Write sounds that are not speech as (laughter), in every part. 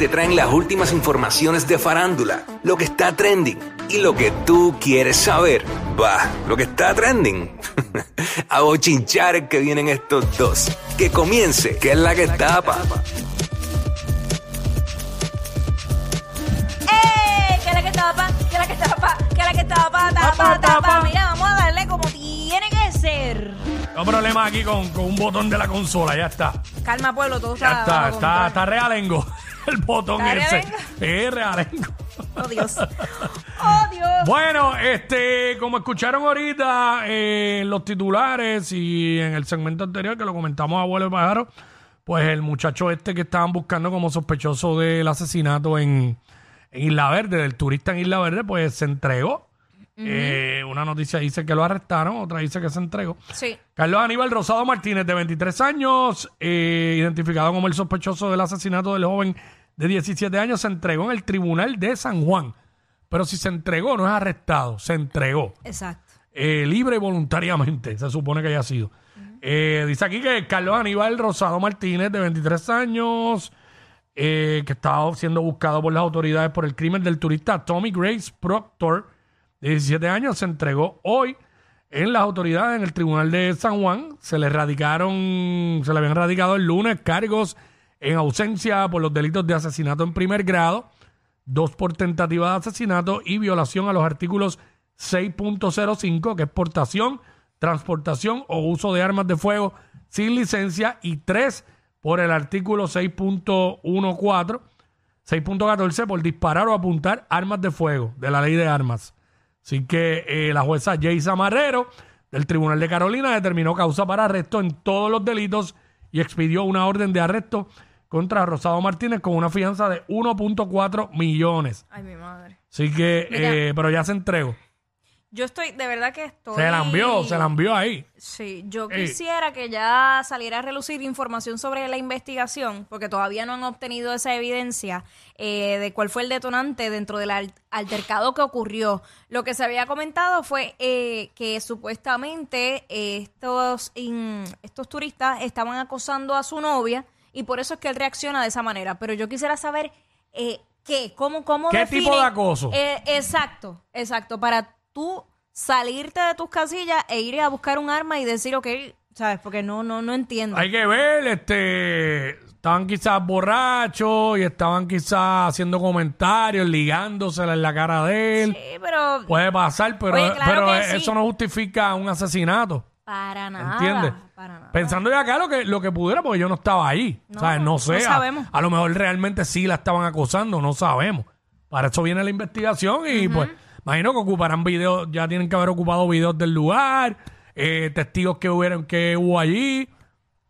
te traen las últimas informaciones de farándula, lo que está trending y lo que tú quieres saber. Va, lo que está trending. (laughs) A bochinchar que vienen estos dos. Que comience, que es la que tapa. ¡Eh! ¿Qué es la que es la que es la que tapa? Tapa, Tapa, tapa. tapa. Mira, vamos a darle como tiene que ser. No problema aquí con, con un botón de la consola, ya está. Calma, pueblo, todo Ya está. está, está realengo. El botón ¿Está ese. Es realengo. Oh, Dios. (laughs) Oh, Dios. Bueno, este, como escucharon ahorita eh, en los titulares y en el segmento anterior que lo comentamos a vuelo de pájaro, pues el muchacho este que estaban buscando como sospechoso del asesinato en, en Isla Verde, del turista en Isla Verde, pues se entregó. Eh, una noticia dice que lo arrestaron, otra dice que se entregó. Sí. Carlos Aníbal Rosado Martínez, de 23 años, eh, identificado como el sospechoso del asesinato del joven de 17 años, se entregó en el tribunal de San Juan. Pero si se entregó, no es arrestado, se entregó. Exacto. Eh, libre y voluntariamente, se supone que haya sido. Eh, dice aquí que Carlos Aníbal Rosado Martínez, de 23 años, eh, que estaba siendo buscado por las autoridades por el crimen del turista Tommy Grace Proctor, de 17 años, se entregó hoy en las autoridades en el Tribunal de San Juan. Se le radicaron, se le habían radicado el lunes cargos en ausencia por los delitos de asesinato en primer grado, dos por tentativa de asesinato y violación a los artículos 6.05, que es portación, transportación o uso de armas de fuego sin licencia, y tres por el artículo 6.14, 6.14 por disparar o apuntar armas de fuego de la ley de armas. Así que eh, la jueza Jaysa Marrero del Tribunal de Carolina determinó causa para arresto en todos los delitos y expidió una orden de arresto contra Rosado Martínez con una fianza de 1.4 millones. Ay, mi madre. Así que, Mira. eh, pero ya se entregó. Yo estoy, de verdad que estoy. Se la envió, se la envió ahí. Sí, yo Ey. quisiera que ya saliera a relucir información sobre la investigación, porque todavía no han obtenido esa evidencia eh, de cuál fue el detonante dentro del al- altercado que ocurrió. Lo que se había comentado fue eh, que supuestamente estos, in- estos turistas estaban acosando a su novia y por eso es que él reacciona de esa manera. Pero yo quisiera saber eh, qué, cómo, cómo ¿Qué define- tipo de acoso? Eh, exacto, exacto. Para tú salirte de tus casillas e ir a buscar un arma y decir, ok, ¿sabes? Porque no, no, no entiendo. Hay que ver, este, estaban quizás borrachos y estaban quizás haciendo comentarios, ligándosela en la cara de él. Sí, pero Puede pasar, pero, Oye, claro pero sí. eso no justifica un asesinato. Para nada. ¿Entiendes? Para nada. Pensando de acá lo que, lo que pudiera, porque yo no estaba ahí. No, ¿sabes? No sé. a- sabemos. A, lo mejor realmente sí la estaban acosando, no sabemos. Para eso viene la investigación y pues imagino que ocuparán videos, ya tienen que haber ocupado videos del lugar, eh, testigos que hubieron, que hubo allí.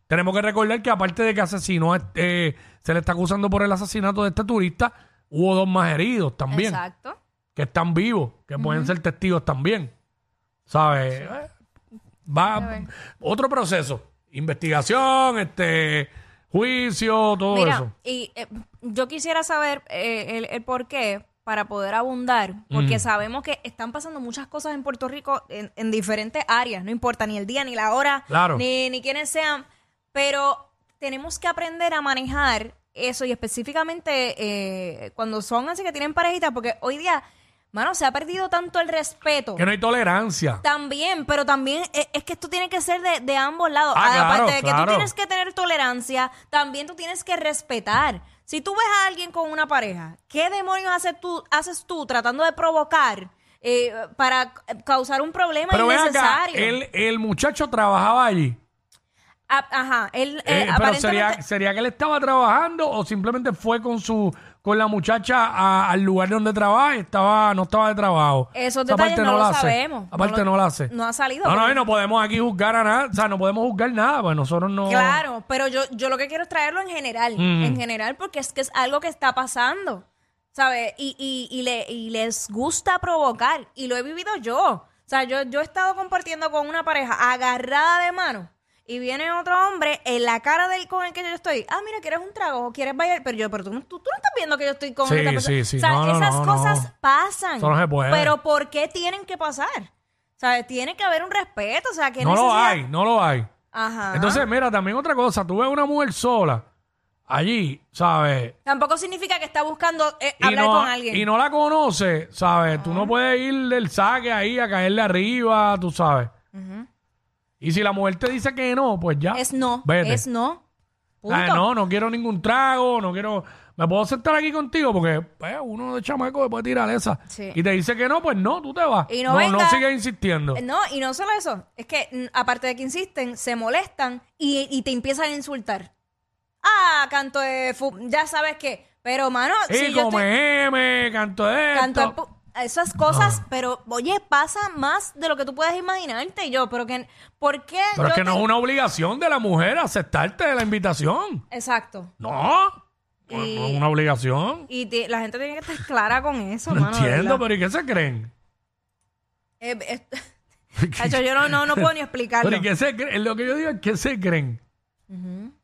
Tenemos que recordar que aparte de que asesinó, eh, se le está acusando por el asesinato de este turista, hubo dos más heridos también Exacto. que están vivos, que pueden ser testigos también. ¿Sabes? Eh, Va otro proceso. Investigación, este juicio, todo Mira, eso. y eh, yo quisiera saber eh, el, el por qué para poder abundar, porque sabemos que están pasando muchas cosas en Puerto Rico en, en diferentes áreas, no importa ni el día, ni la hora, Claro. ni, ni quiénes sean, pero tenemos que aprender a manejar eso y específicamente eh, cuando son así que tienen parejitas, porque hoy día, mano, se ha perdido tanto el respeto. Que no hay tolerancia. También, pero también eh, es que esto tiene que ser de, de ambos lados. Ah, claro, Aparte de que tú tienes que tener tolerancia, también tú tienes que respetar. Si tú ves a alguien con una pareja, ¿qué demonios haces tú, haces tú tratando de provocar eh, para causar un problema Pero ven acá, innecesario? el, el muchacho trabajaba allí. Ah, ajá, él eh, Eh, pero sería que él estaba trabajando o simplemente fue con su con la muchacha a- al lugar donde trabaja y estaba, no estaba de trabajo. Esos Esa detalles parte no, lo la sé. sabemos. Aparte lo- no la sé. No ha salido. No, no, pero- no podemos aquí juzgar a nada, o sea, no podemos juzgar nada, pues nosotros no... Claro, pero yo, yo lo que quiero es traerlo en general, Mm. en general, porque es que es algo que está pasando, ¿sabes? Y, y, y, le, y les gusta provocar, y lo he vivido yo. O sea, yo, yo he estado compartiendo con una pareja agarrada de mano, y viene otro hombre en la cara del con el que yo estoy, ah, mira, ¿quieres un trago o quieres bailar? Pero yo, pero tú, no- tú, tú no estás viendo que yo estoy con Sí, esta persona. sí, sí. O sea, No, no, esas no, cosas pasan. Eso no se puede. Pero ¿por qué tienen que pasar? ¿Sabes? Tiene que haber un respeto, o sea, que No lo necesidad- hay, no lo hay. Ajá. Entonces, mira, también otra cosa, tú ves una mujer sola allí, ¿sabes? Tampoco significa que está buscando eh, hablar no, con alguien. y no la conoce, ¿sabes? Tú no puedes ir del saque ahí a caerle arriba, tú sabes. Y si la mujer te dice que no, pues ya. es no, Vete. es no. Punto. Ah, no, no quiero ningún trago, no quiero. ¿Me puedo sentar aquí contigo? Porque pues, uno de chamaco puede tirar esa. Sí. Y te dice que no, pues no, tú te vas. Y no no, venga- no sigas insistiendo. No, y no solo eso, es que mm, aparte de que insisten, se molestan y, y te empiezan a insultar. Ah, canto de ya sabes qué. Pero, mano, y si yo come estoy- M, canto de esto. canto pu- esas cosas, pero oye, pasa más de lo que tú puedes imaginarte. Y yo, pero que, ¿por qué? Pero es que no es una obligación de la mujer aceptarte la invitación. Exacto. No. No, Y- no es una obligación. Y te- la gente tiene que estar clara con eso, (laughs) No mano. entiendo, pero ¿y qué se creen? Eh, eh, (laughs) (laughs) yo no, no, no puedo ni explicarlo. Pero ¿y qué se creen? Lo que yo digo es ¿qué se creen?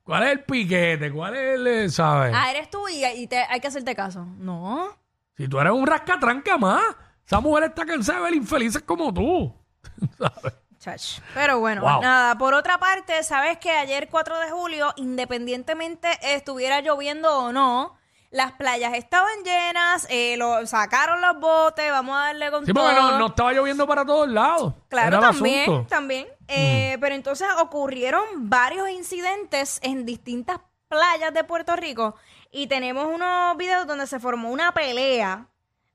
¿Cuál es el piquete? ¿Cuál es el, eh, sabes? Ah, eres tú y, y te- hay que hacerte caso. No. Si tú eres un rascatranca más, esa mujer está cansada de ver infelices como tú. (laughs) ¿Sabes? Chach. Pero bueno, Wow. nada. Por otra parte, sabes que ayer 4 de julio, independientemente estuviera lloviendo o no, las playas estaban llenas, eh, lo, sacaron los botes, vamos a darle con Sí, todo. porque no, no estaba lloviendo para todos lados. Claro, Era también. Mm. también. Eh, Pero entonces ocurrieron varios incidentes en distintas playas de Puerto Rico y tenemos unos videos donde se formó una pelea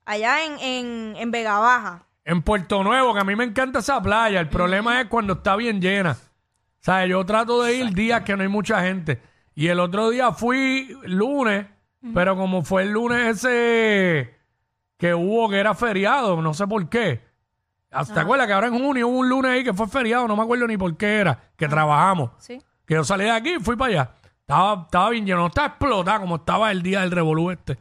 allá en, en, en Vega Baja. En Puerto Nuevo, que a mí me encanta esa playa, el problema es cuando está bien llena. O sea, yo trato de ir días que no hay mucha gente. Y el otro día fui lunes, pero como fue el lunes ese que hubo que era feriado, no sé por qué. ¿Te acuerdas que ahora en junio hubo un lunes ahí que fue feriado? No me acuerdo ni por qué era, que trabajamos. ¿Sí? Que yo salí de aquí y fui para allá. Estaba, estaba bien lleno, no estaba explotada como estaba el día del revolú este.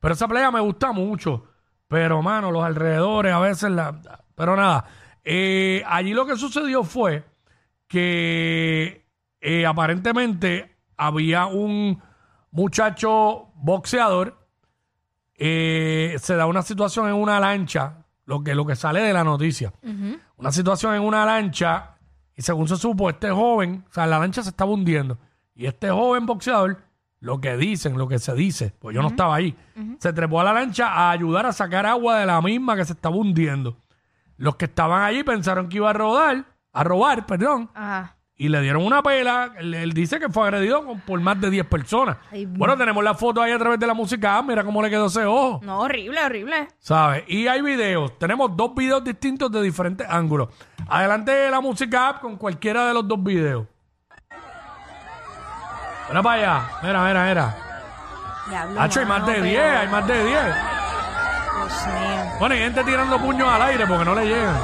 Pero esa playa me gusta mucho. Pero, mano, los alrededores a veces la... Pero nada, eh, allí lo que sucedió fue que eh, aparentemente había un muchacho boxeador. eh, se da una situación en una lancha, lo que, lo que sale de la noticia. Una situación en una lancha y según se supo, este joven, o sea, la lancha se estaba hundiendo. Y este joven boxeador, lo que dicen, lo que se dice, pues yo no estaba ahí, se trepó a la lancha a ayudar a sacar agua de la misma que se estaba hundiendo. Los que estaban allí pensaron que iba a rodar, a robar, perdón, Ajá. y le dieron una pela. Él, él dice que fue agredido con- por más de 10 personas. Ay, bueno, tenemos la foto ahí a través de la música. Ah, mira cómo le quedó ese ojo. No, horrible, horrible. ¿Sabes? Y hay videos. Tenemos dos videos distintos de diferentes ángulos. Adelante la música app con cualquiera de los dos videos. Mira para allá. Mira, mira, mira. Diablo, Hacho, hay más mano, de pero- 10, hay más de 10. Dios mío. Bueno, hay gente tirando puños al aire porque no le llegan.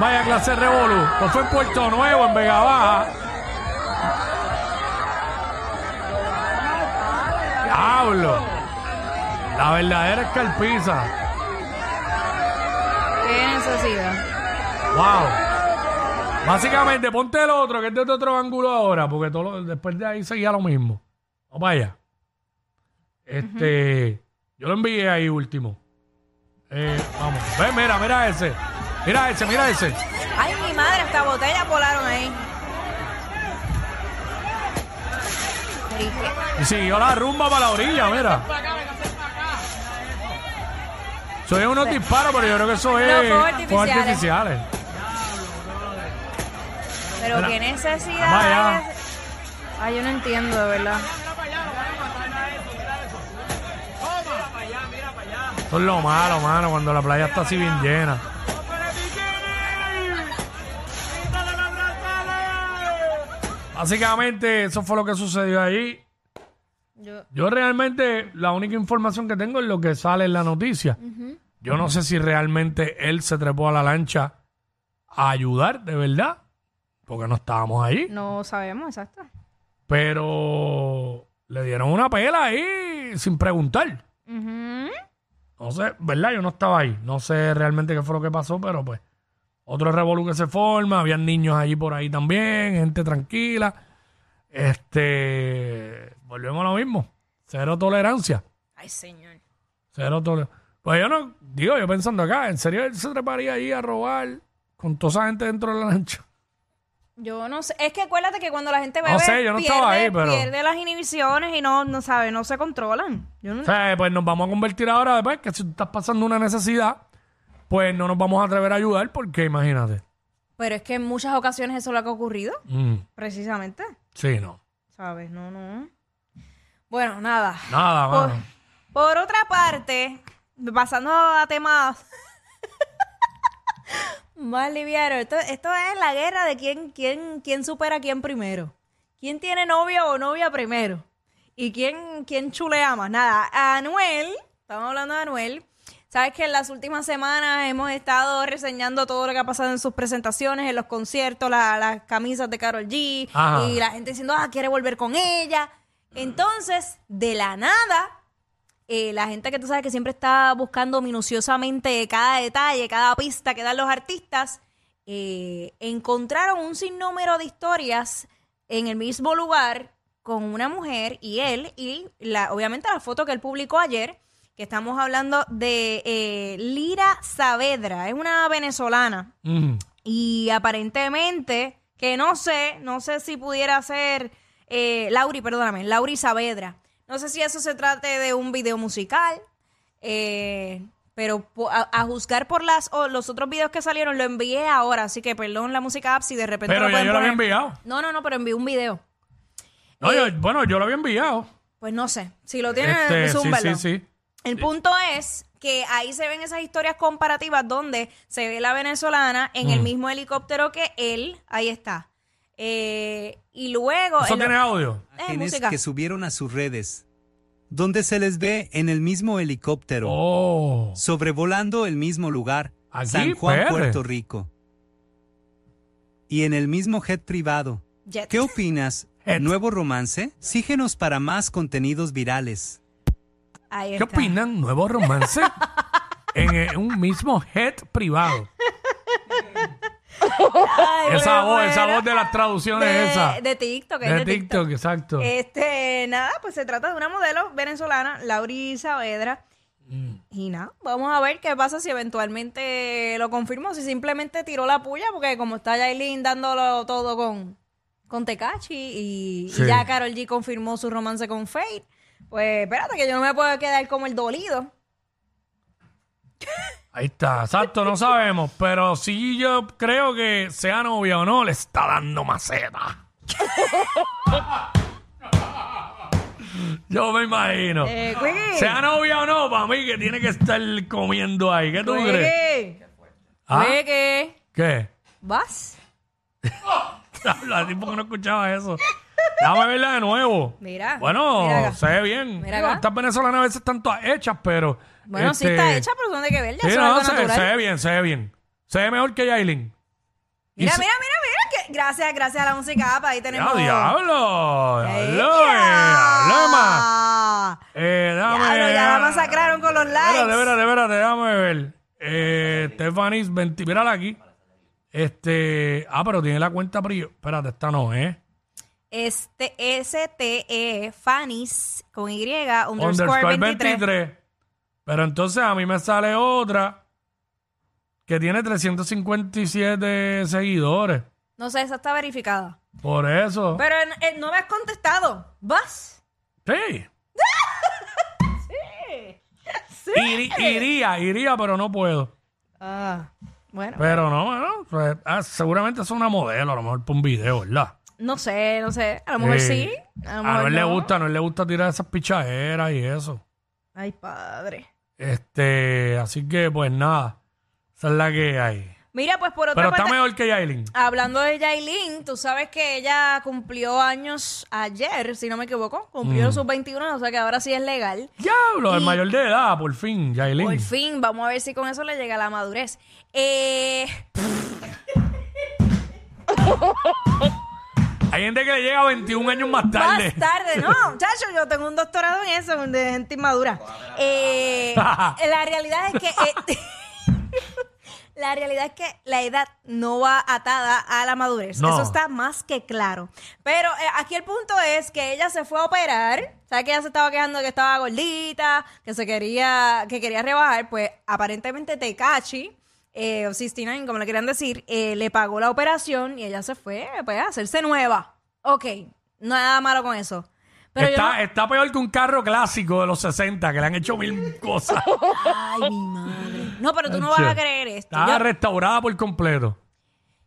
Para allá, clase Revolu. Esto fue en Puerto Nuevo, en Vega Baja. Diablo. La verdadera escarpiza. Qué necesidad. Wow. Básicamente, ponte el otro, que es de otro ángulo ahora, porque todo lo- después de ahí seguía lo mismo. Vamos para allá. Este, yo lo envié ahí último. Eh, vamos. Ve, mira, mira ese. Mira ese, mira ese. Ay, mi madre, hasta botellas volaron ahí. ¿y siguió la rumba para la orilla, mira. Eso es unos disparos, pero yo creo que eso es fuegos fuegos artificiales. artificiales. Pero Mira, qué necesidad. Ay, yo no entiendo, de verdad. Eso es lo malo, mano, cuando la playa está así bien llena. Básicamente, eso fue lo que sucedió allí. Yo, Yo realmente, la única información que tengo es lo que sale en la noticia. Yo no sé si realmente él se trepó a la lancha a ayudar, de verdad, porque no estábamos ahí. no sabemos, exacto. Pero le dieron una pela ahí sin preguntar. Ujú. No sé, ¿verdad? Yo no estaba ahí. No sé realmente qué fue lo que pasó, pero pues. Otro revolú que se forma, habían niños allí por ahí también, gente tranquila. Este. Volvemos a lo mismo. Cero tolerancia. Ay, señor. Cero tolerancia. Pues yo no. Digo, yo pensando acá, ¿en serio él se treparía ahí a robar con toda esa gente dentro de la lancha? Yo no sé. Es que acuérdate que cuando la gente bebe, No sé, yo no pierde, estaba ahí, pero- pierde las inhibiciones y no, no sabe, no se controlan. Yo no- O sea, pues nos vamos a convertir ahora después que si tú estás pasando una necesidad, pues no nos vamos a atrever a ayudar porque imagínate. Pero es que en muchas ocasiones eso es lo que ha ocurrido, Mm, precisamente. sí, no. ¿Sabes? No, no. Bueno, nada. Nada, Por, mano. por otra parte, pasando a temas (laughs) más livianos, esto, esto es la guerra de quién, quién, quién supera a quién primero. ¿Quién tiene novio o novia primero? ¿Y quién, quién chulea más? Nada, Anuel, estamos hablando de Anuel. Sabes que en las últimas semanas hemos estado reseñando todo lo que ha pasado en sus presentaciones, en los conciertos, la- las camisas de Carol G, Ajá. y la gente diciendo, ah, quiere volver con ella. Entonces, de la nada, eh, la gente que tú sabes que siempre está buscando minuciosamente cada detalle, cada pista que dan los artistas, eh, encontraron un sinnúmero de historias en el mismo lugar con una mujer y él, y la, obviamente la foto que él publicó ayer, que estamos hablando de eh, Lira Saavedra, es una venezolana. Mm. Y aparentemente, que no sé, no sé si pudiera ser eh, Lauri, perdóname, Lauri Saavedra. No sé si eso se trate de un video musical, eh, pero a, a juzgar por las o los otros videos que salieron, lo envié ahora, así que perdón la música app si de repente Pero lo ya pueden yo lo había enviado. No, no, no, pero envié un video. No, Eh, yo- bueno, yo lo había enviado. Pues no sé, si lo tienen, Este, sí, zúmbalo. sí, sí. El punto es que ahí se ven esas historias comparativas donde se ve la venezolana en Mm. el mismo helicóptero que él. Ahí está. Eh, y luego. ¿Eso tiene audio? Eh, imágenes música. que subieron a sus redes, donde se les ve en el mismo helicóptero, Oh. sobrevolando el mismo lugar, Aquí, San Juan. Puerto Rico. Y en el mismo jet privado. Jet. ¿Qué opinas? (laughs) Jet. ¿Nuevo romance? Síguenos para más contenidos virales. Ahí ¿Qué está. opinan? ¿Nuevo romance? (laughs) en eh, un mismo jet privado. Ay, esa me voz, esa muero. voz de las traducciones de, esa. de TikTok, De de TikTok. TikTok, exacto. Este, nada, pues se trata de una modelo venezolana, Lauri Saavedra. Mm. Y nada, vamos a ver qué pasa si eventualmente lo confirmó, si simplemente tiró la puya, porque como está Yailin dándolo todo con, con Tecachi y, y ya Carol G confirmó su romance con Fate, pues espérate que yo no me puedo quedar como el dolido. (laughs) Ahí está, exacto, no sabemos, pero sí yo creo que sea novia o no, le está dando maceta. (laughs) yo me imagino. Eh, Quickie. Sea novia o no, para mí que tiene que estar comiendo ahí. ¿Qué tú crees? Quickie. ¿Ah? Quickie. ¿Qué? ¿Vas? (laughs) Hace tiempo que no escuchaba eso. Déjame verla de nuevo. Mira, Bueno, mira acá. se ve bien. Mira acá. Estas venezolanas a veces están todas hechas, pero. Bueno, sí este, está hecha, pero son de que ver, ya Sí, eso es no, algo se, natural. se ve bien, se ve bien. Se ve mejor que Yailin. Y Mira, se- mira, mira, mira. Que, gracias, gracias a la música app, ahí Ya, tenemos. diablo. ¡Ey! Diablo, eh, hable más. Ah. Eh, déjame. Diablo, ya la ah, masacraron con los likes. Espérate, espérate, espérate, déjame ver. Eh, Stephanie, 20, mírala aquí. Este. Ah, pero tiene la cuenta privada. Espérate, esta no, ¿eh? Este STE Fanis con Y underscore, Underscore 23. 23. Pero entonces a mí me sale otra que tiene 357 seguidores. No sé, esa está verificada. Por eso. Pero no me has contestado. ¿Vas? (laughs) Sí. Iri- iría, iría, pero no puedo. Ah, bueno. Pero no, bueno, pues, ah, seguramente es una modelo, a lo mejor por un video, ¿verdad? No sé, no sé. A lo mejor sí. A lo mejor Noel le no. gusta, a Noel le gusta tirar esas pichaderas y eso. Ay, padre. Este, así que pues nada, esa es la que hay. Mira, pues por otra Pero está parte. mejor que Yailin. Hablando de Yailin, tú sabes que ella cumplió años ayer, si no me equivoco. Cumplió Mm. sus 21, o sea que ahora sí es legal. Diablo, el mayor de edad, por fin, Yailin. Por fin, vamos a ver si con eso le llega la madurez. Eh, (laughs) Hay gente que le llega 21 años más tarde. más tarde, no, (laughs) chacho, yo tengo un doctorado en eso, de gente inmadura. Eh, la realidad es que... eh, (laughs) La realidad es que la edad no va atada a la madurez. No. Eso está más que claro. Pero eh, aquí el punto es que ella se fue a operar. ¿Sabes que ella se estaba quejando de que estaba gordita, que se quería, que quería rebajar? Pues aparentemente Tecachi eh, o 69, como le quieran decir, eh, le pagó la operación y ella se fue pues, a hacerse nueva. Ok, nada malo con eso. Pero yo está, no- está peor que un carro clásico de los 60, que le han hecho mil cosas. (laughs) Ay, mi madre. No, pero tú no vas a creer esto. Está Yo, restaurada por completo.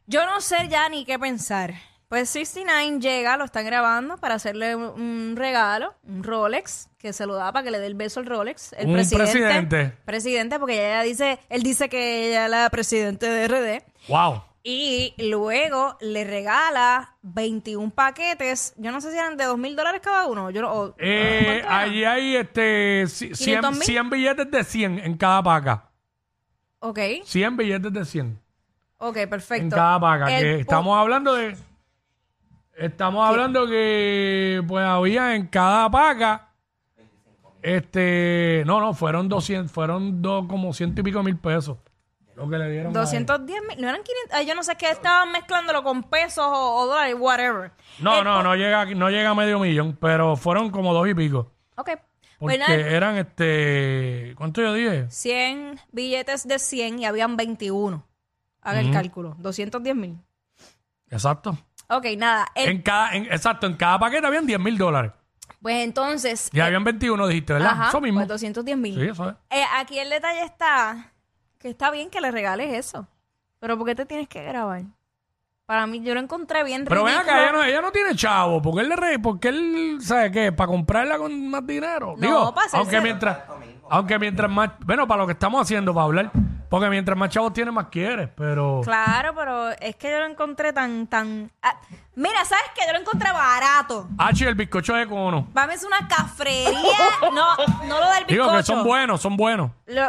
yo no sé ya ni qué pensar. Pues 69 llega, lo están grabando para hacerle un, un regalo, un Rolex, que se lo da para que le dé el beso al Rolex. El Un presidente. presidente. Presidente, porque ella dice, él dice que ella es la presidente de RD. Wow. Y luego le regala 21 paquetes. Yo no sé si eran de 2 mil dólares cada uno. Yo no, o- Eh, ¿cuánto era? allí hay este, ci- 100, 500,000. 100 billetes de 100 en cada paca. Ok, 100 billetes de 100 ok, perfecto. en cada paca. El Que pu- estamos hablando de. Estamos hablando que pues había en cada paca. Este. No, no, fueron 200, fueron dos, como ciento y pico mil pesos. Lo que le dieron. a él. 210 mil, no eran 500, ay, yo no sé qué estaban mezclándolo con pesos o, o dólares, whatever. No, El no, no llega, no llega a medio millón, pero fueron como dos y pico. Ok, Porque pues nada, eran este. ¿Cuánto yo dije? 100 billetes de 100 y habían 21. Haga el cálculo, 210 mil. Exacto. Ok, nada, el- En cada, en- exacto, en cada paquete habían 10 mil dólares. pues entonces... Y habían 21, dijiste, ¿verdad? Ajá, eso mismo. pues 210 mil. sí, eso es. Eh, aquí el detalle está que está bien que le regales eso. Pero ¿por qué te tienes que grabar? Para mí, yo lo encontré bien Pero ven ridículo. acá, ella no, ella no tiene chavo. porque él le re, porque él, ¿sabe qué? Para comprarla con más dinero. No, Digo, para hacerse- aunque mientras, aunque mientras más, bueno, para lo que estamos haciendo, para hablar, porque mientras más chavos tienes, más quieres, pero... Claro, pero es que yo lo encontré tan, tan... ah, mira, ¿sabes qué? Yo lo encontré barato. H, el bizcocho de cono. Vamos, es una cafrería. (laughs) no, no lo del bizcocho. Digo que son buenos, son buenos. Lo,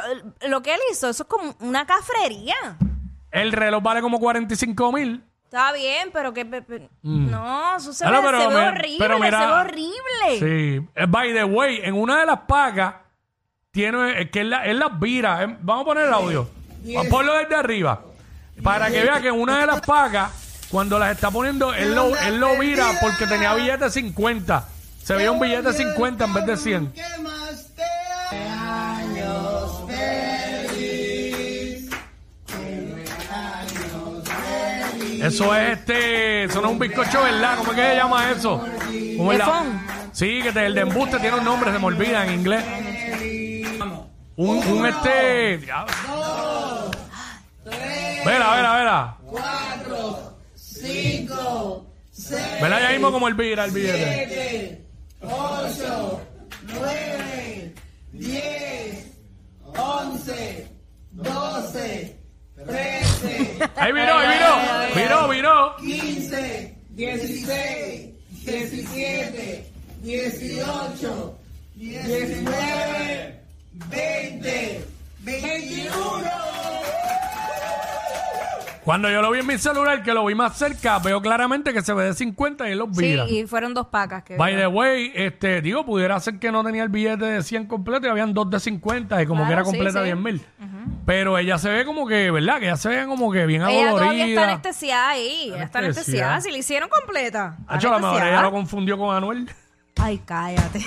lo que él hizo, eso es como una cafrería. El reloj vale como 45 mil. Está bien, pero que... pe- pe- No, eso se, Ah, no, ve, pero se ve horrible, pero mira- se ve horrible. Sí. Eh, By the way, en una de las pacas tiene, es que él, la- él las vira. Eh, Vamos a poner el audio. Vamos a Ponlo desde arriba. Para que vea que una de las pacas, cuando las está poniendo, él lo, él lo vira porque tenía billete de 50. Se veía un billete de 50 en vez de 100. Eso es este, eso no es un bizcocho, ¿verdad? ¿Cómo es que se llama eso? ¿Cómo es la-. Sí, que te- el de embuste tiene un nombre, se me olvida en inglés. Un, un este. diablo. Vela, vela, vela. Cuatro, cinco, seis. Vela ya mismo como el vira el billete. Ahí viró, ahí viró. Viró, viró. 15, 16, 17, 18, 19, 20, 21. Cuando yo lo vi en mi celular, que lo vi más cerca, veo claramente que se ve de 50 y él los Sí, vira. y fueron dos pacas. Que By the way, este, digo, pudiera ser que no tenía el billete de 100 completo y habían dos de 50 y como que era sí, completa sí. 10 mil. Pero ella se ve como que, ¿verdad? Que ella se ve como que bien Ella todavía está adolorida. anestesiada ahí. Ella está Anestesiada. anestesiada. Si le hicieron completa. Está Hacho, a lo mejor ella anestesiada. lo confundió con Anuel. Ay, cállate.